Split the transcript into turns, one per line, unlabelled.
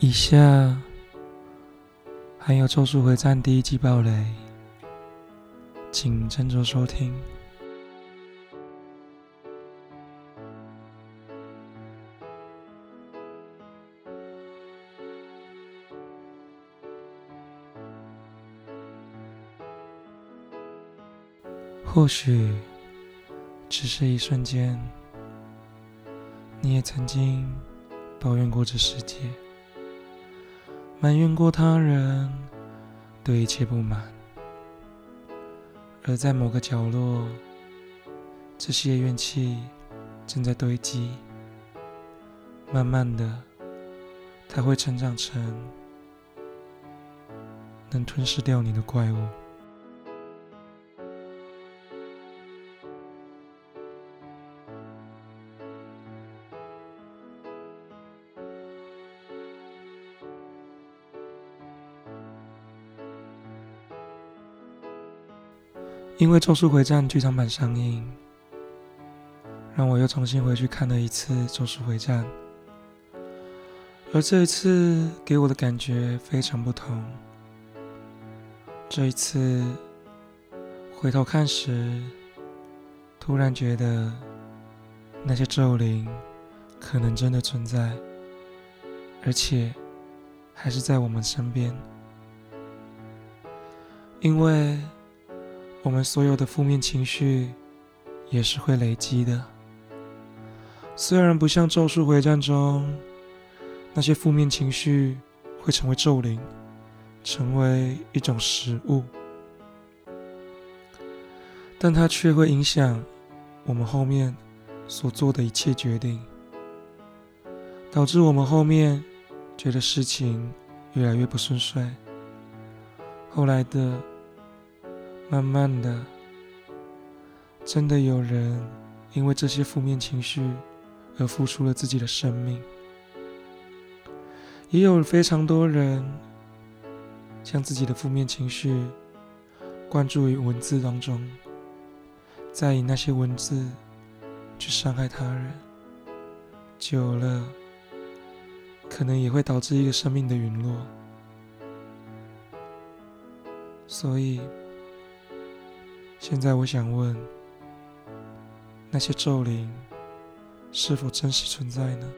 以下还有《咒术回战》第一季爆雷，请斟酌收听。或许只是一瞬间，你也曾经抱怨过这世界。埋怨过他人，对一切不满，而在某个角落，这些怨气正在堆积，慢慢的，它会成长成能吞噬掉你的怪物。因为《咒术回战》剧场版上映，让我又重新回去看了一次《咒术回战》，而这一次给我的感觉非常不同。这一次回头看时，突然觉得那些咒灵可能真的存在，而且还是在我们身边，因为。我们所有的负面情绪也是会累积的，虽然不像《咒术回战》中那些负面情绪会成为咒灵，成为一种食物，但它却会影响我们后面所做的一切决定，导致我们后面觉得事情越来越不顺遂，后来的。慢慢的，真的有人因为这些负面情绪而付出了自己的生命，也有非常多人将自己的负面情绪灌注于文字当中，再以那些文字去伤害他人，久了可能也会导致一个生命的陨落，所以。现在我想问：那些咒灵是否真实存在呢？